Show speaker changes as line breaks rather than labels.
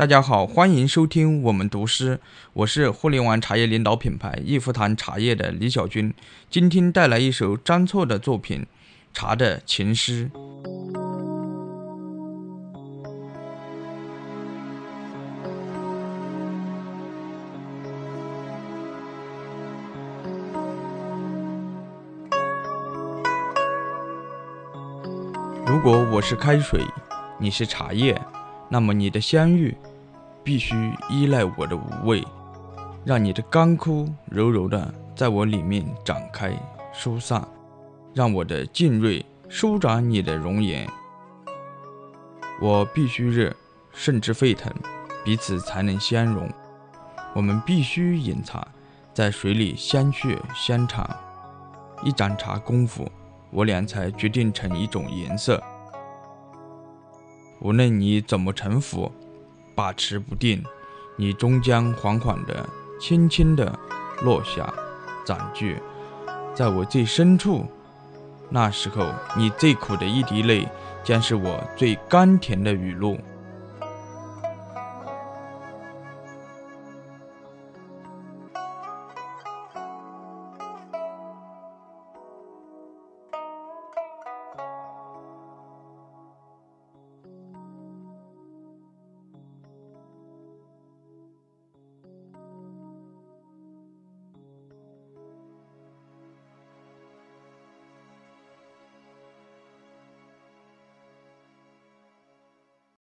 大家好，欢迎收听我们读诗，我是互联网茶叶领导品牌益福堂茶叶的李小军，今天带来一首张错的作品《茶的情诗》。如果我是开水，你是茶叶，那么你的相遇。必须依赖我的无畏，让你的干枯柔柔的在我里面展开疏散，让我的劲锐舒展你的容颜。我必须热，甚至沸腾，彼此才能相融。我们必须隐藏，在水里相血相缠。一盏茶功夫，我俩才决定成一种颜色。无论你怎么臣服。把持不定，你终将缓缓地、轻轻地落下，斩据在我最深处。那时候，你最苦的一滴泪，将是我最甘甜的雨露。